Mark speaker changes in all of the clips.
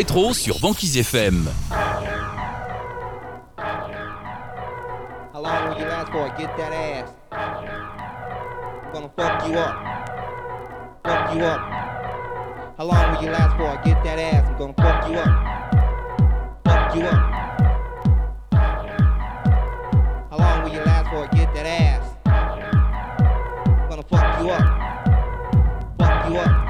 Speaker 1: Rétro sur Banquise FM.
Speaker 2: How long will you last for? Get that ass? I'm gonna fuck you up. Fuck you up. How long will you last for? Get that ass? I'm gonna fuck you up. Fuck you up. How long will you last for? Get that ass? I'm gonna fuck you up. Fuck you up.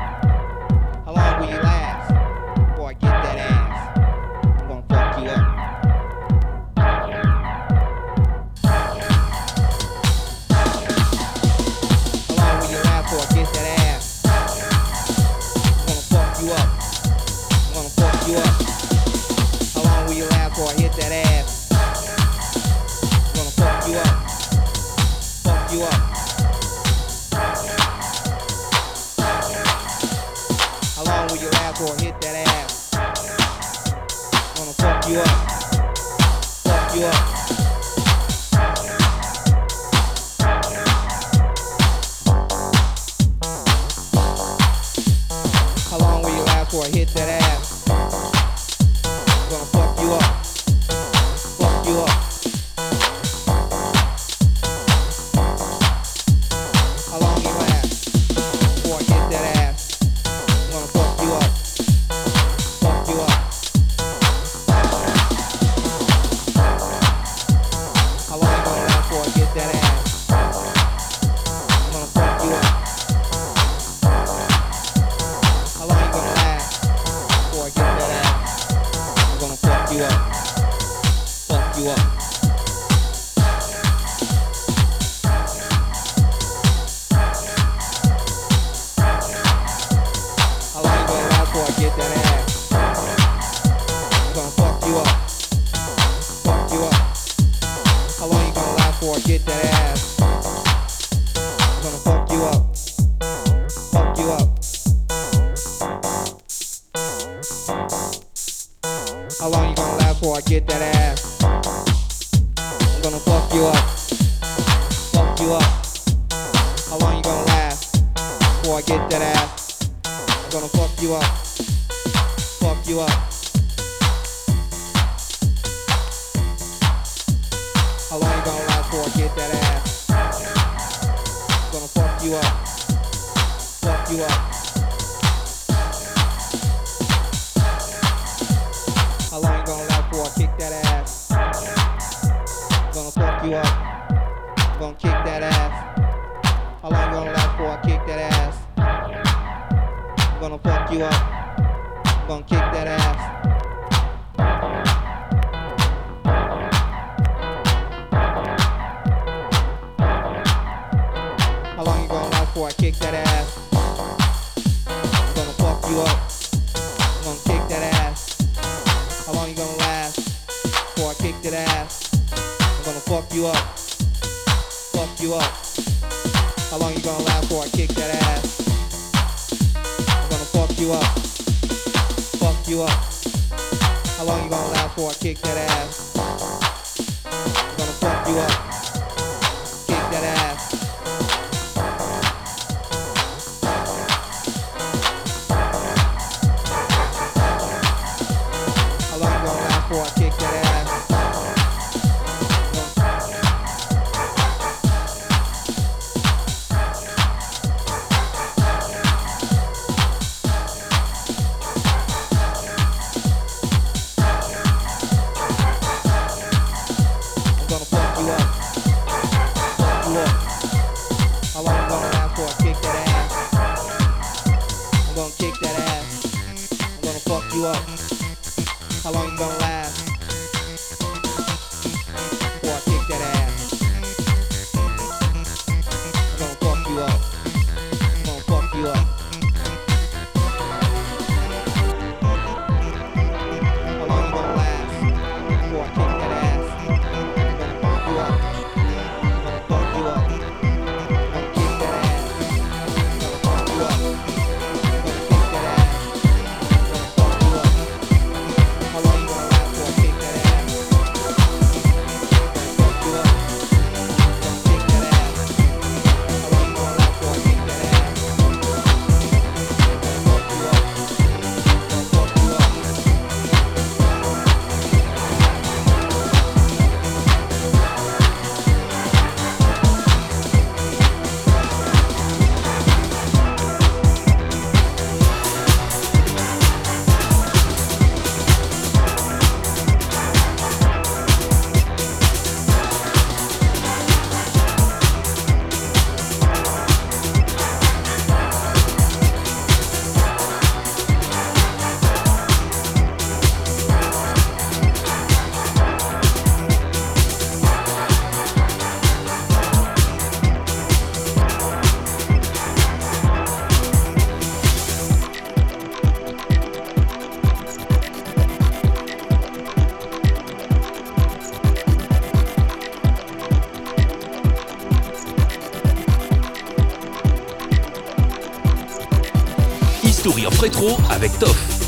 Speaker 2: Rétro avec Toff.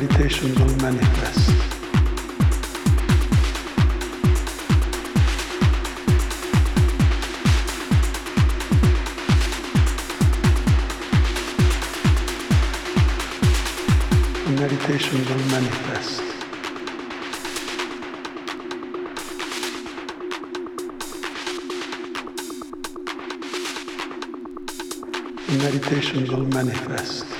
Speaker 2: meditations will manifest. Meditations will manifest. The will
Speaker 1: manifest.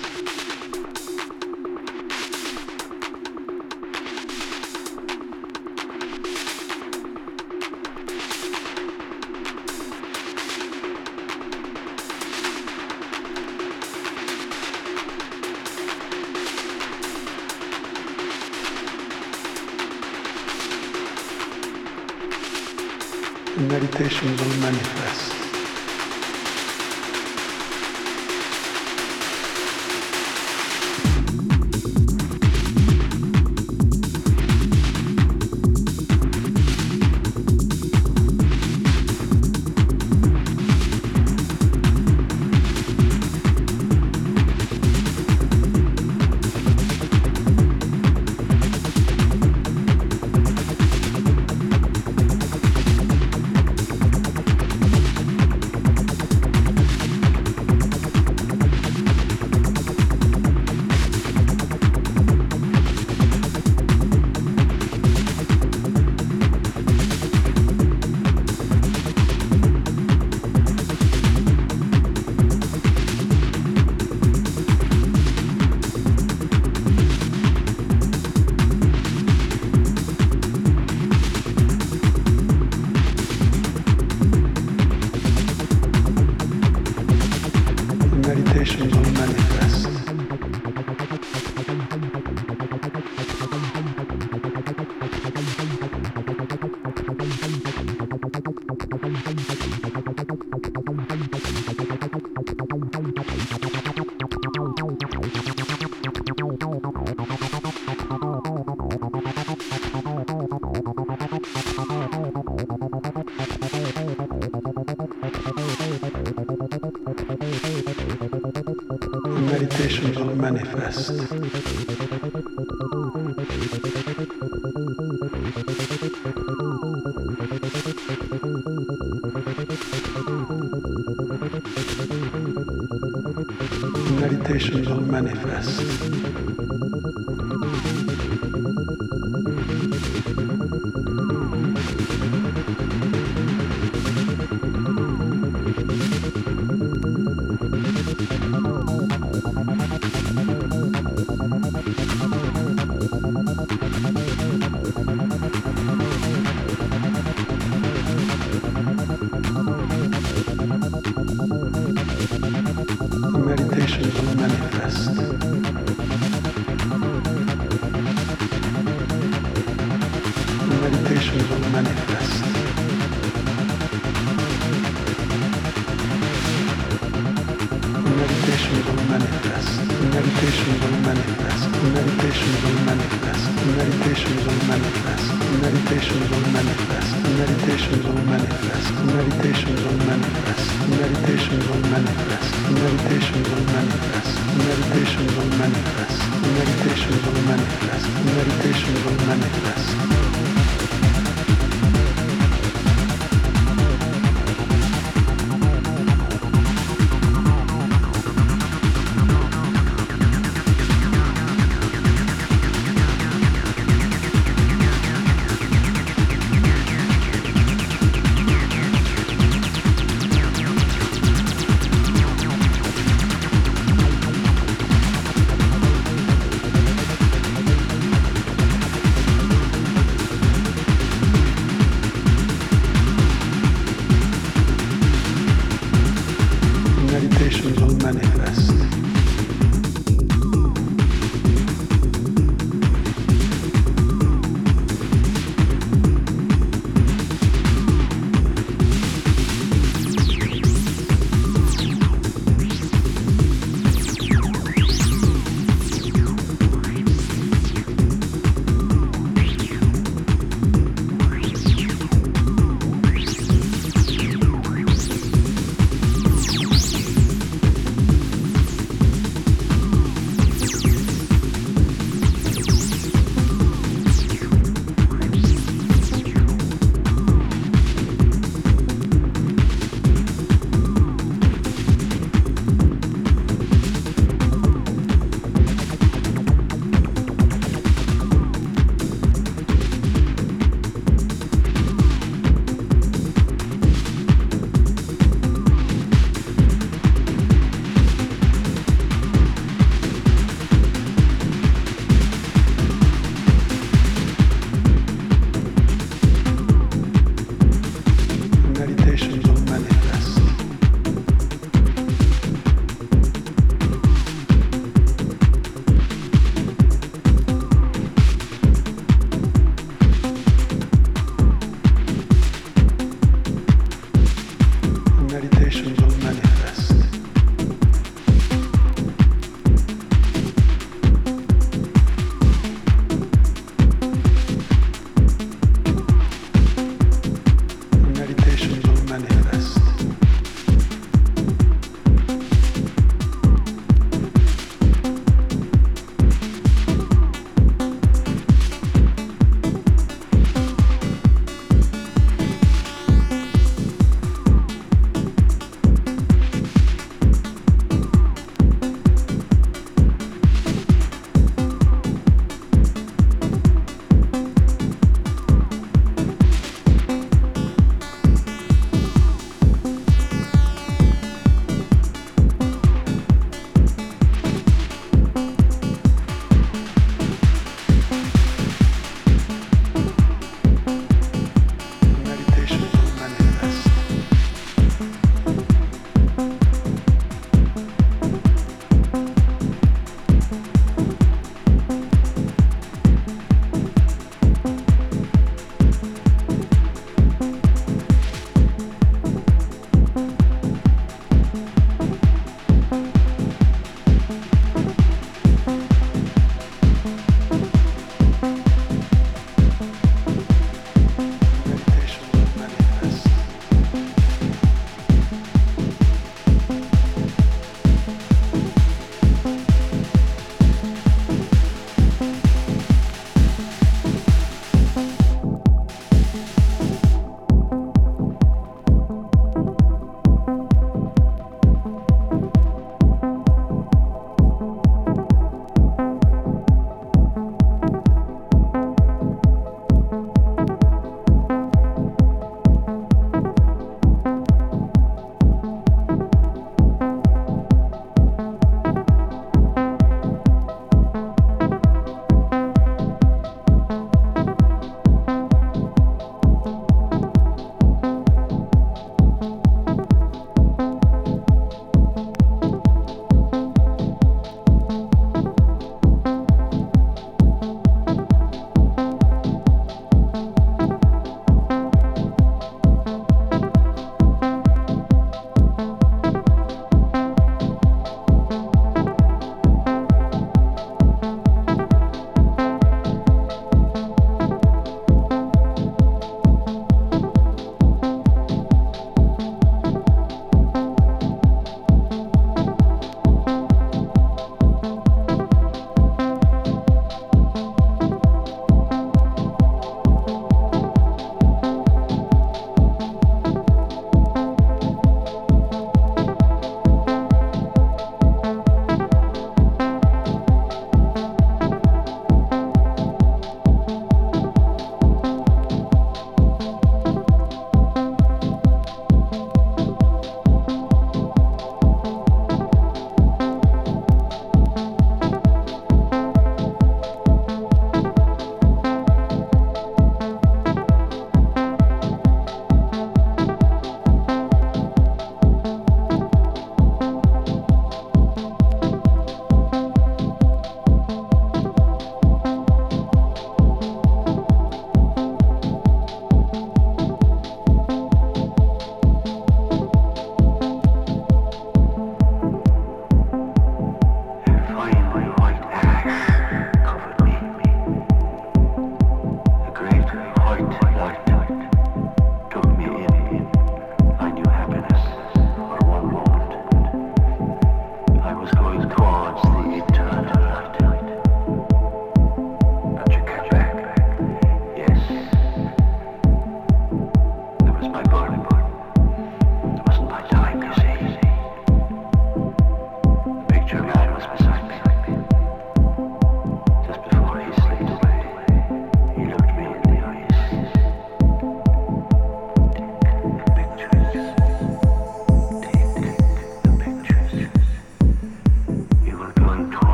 Speaker 3: meditations on manifest.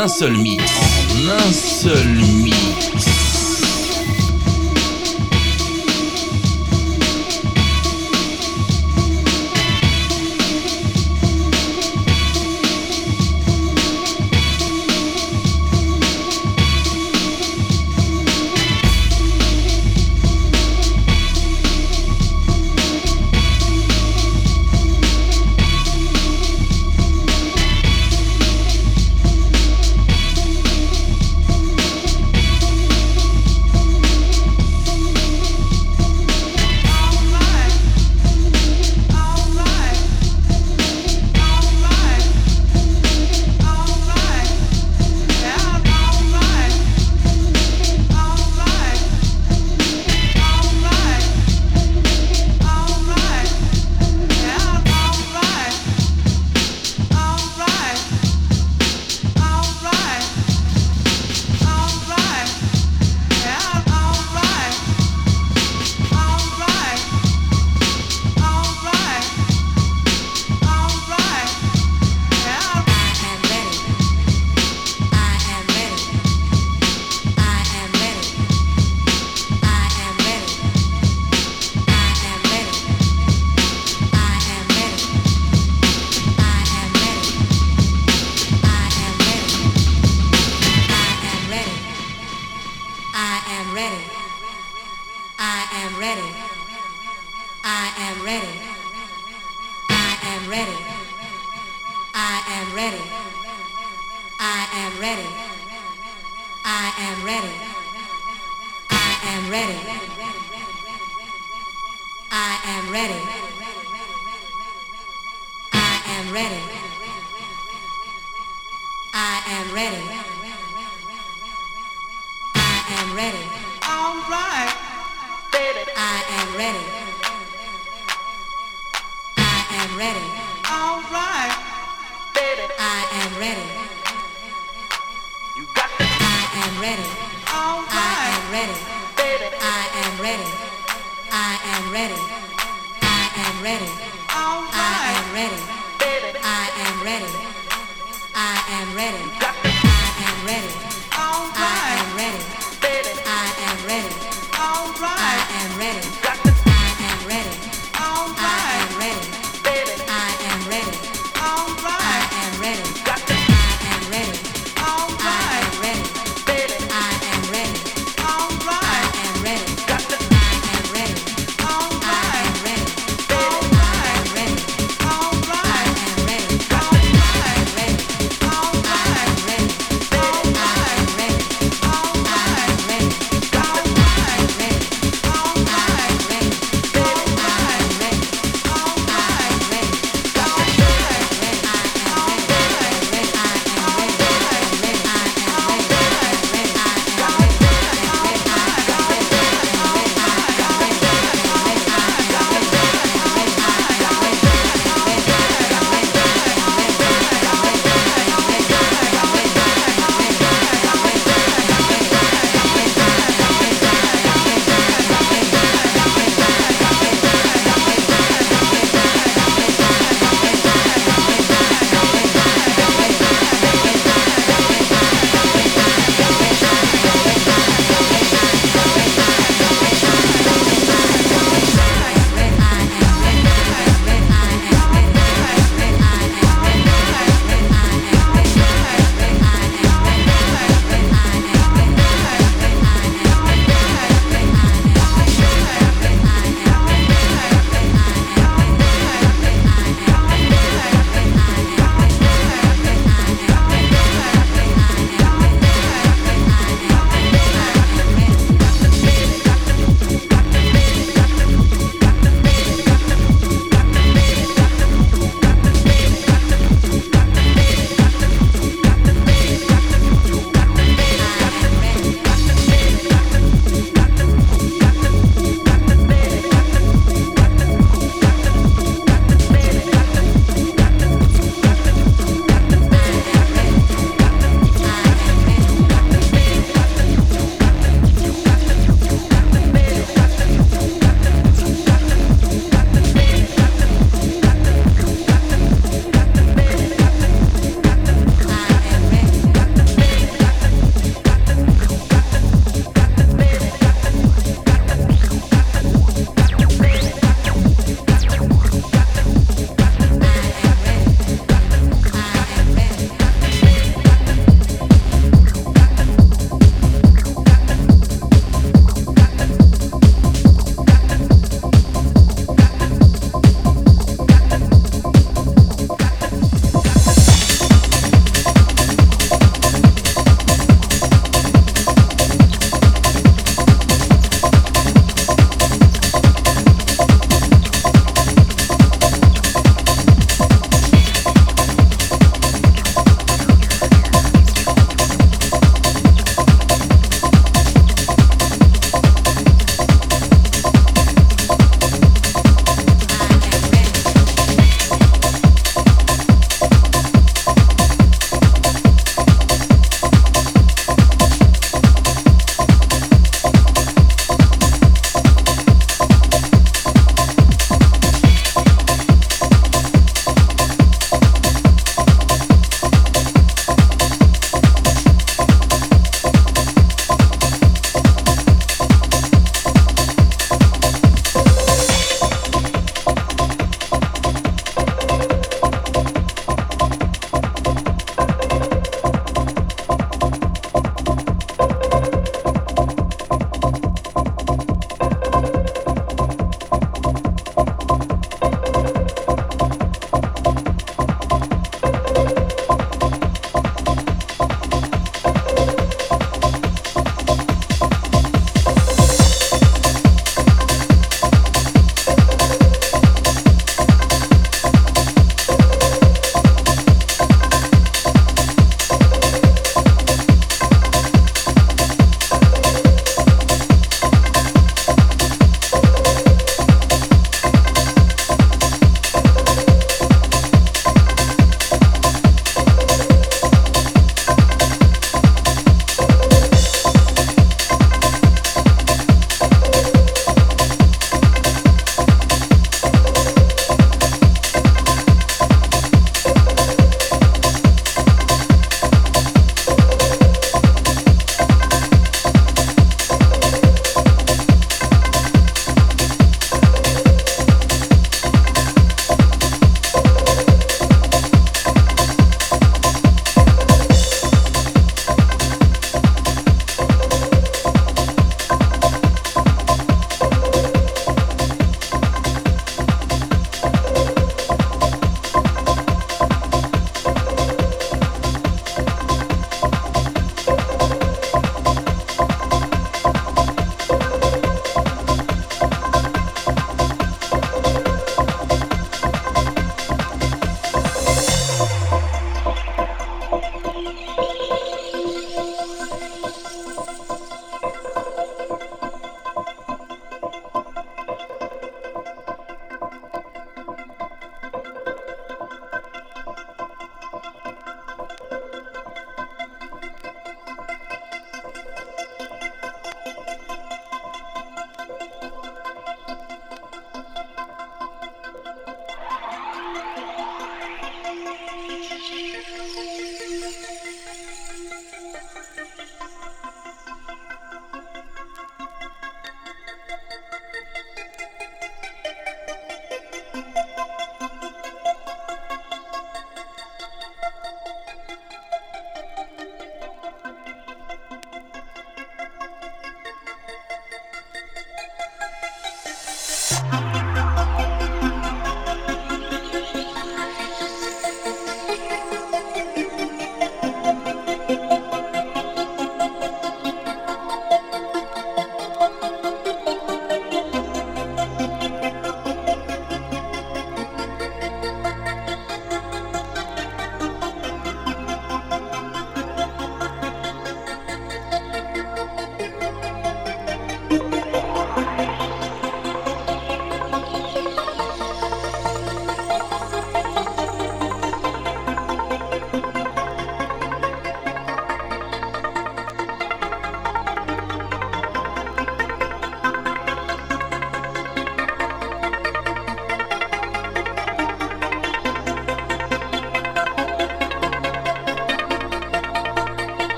Speaker 1: un seul mix. En un seul mix.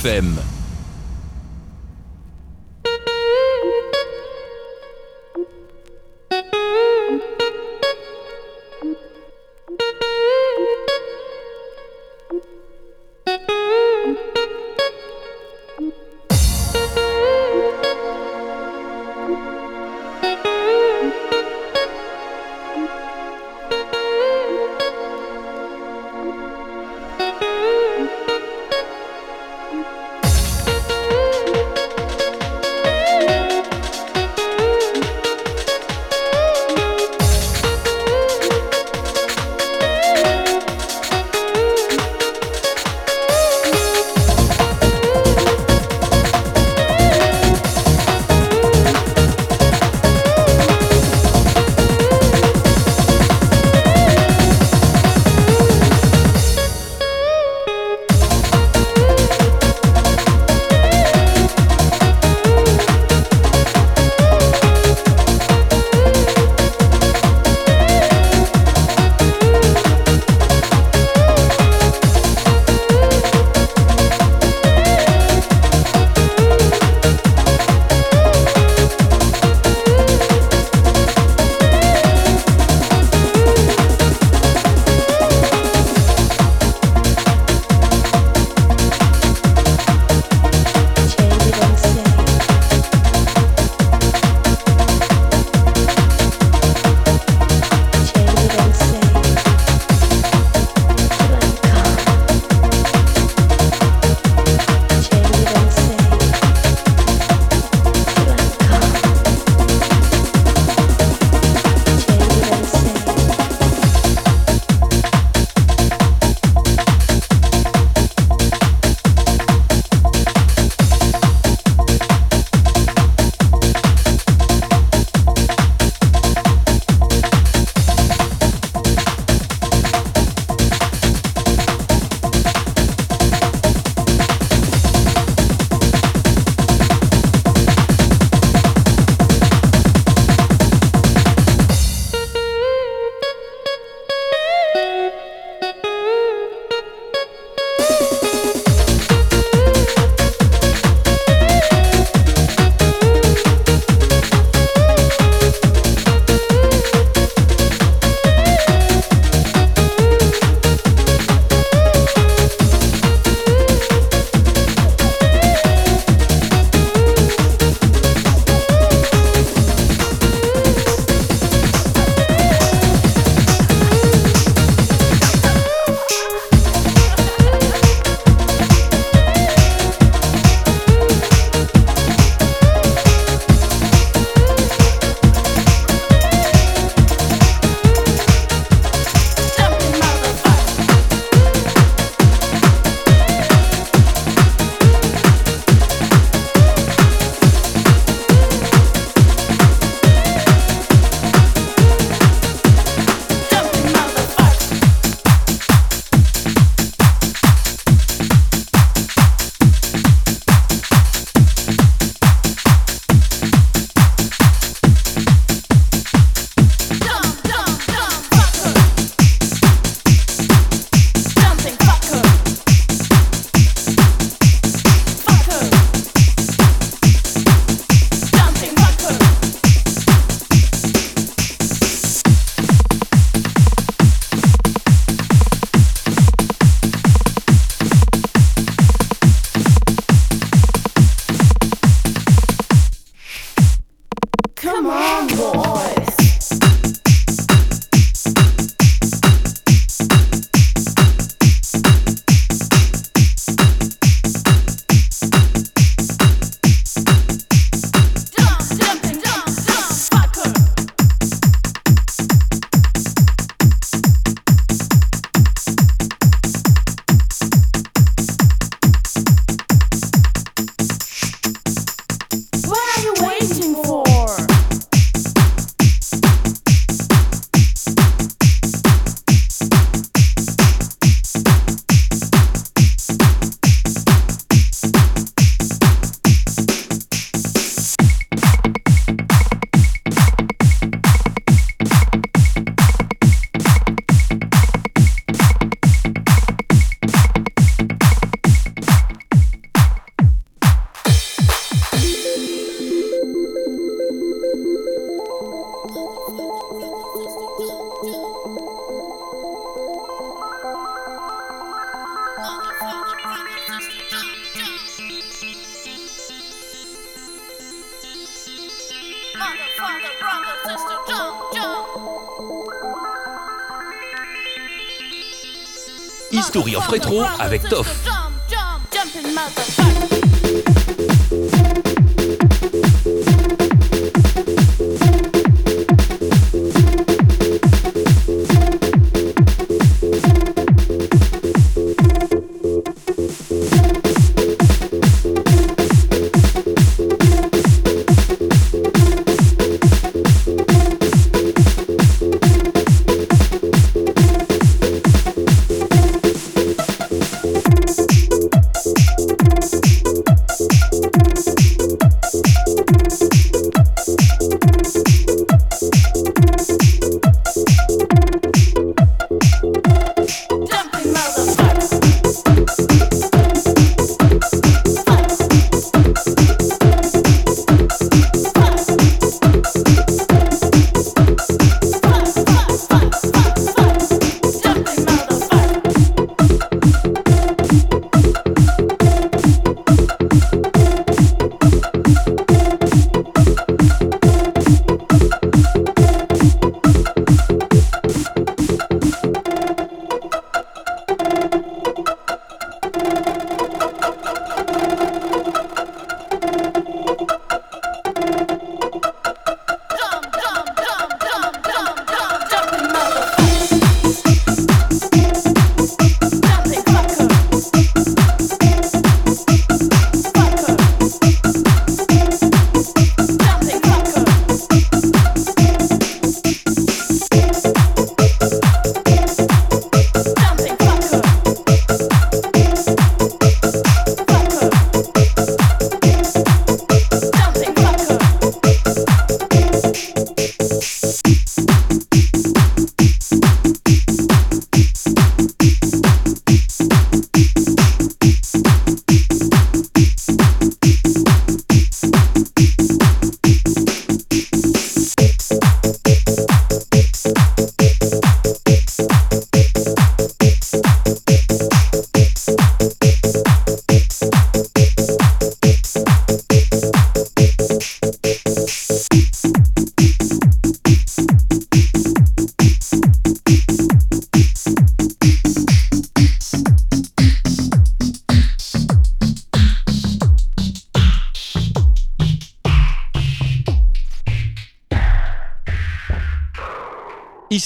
Speaker 1: FM.
Speaker 4: Retro avec Toff.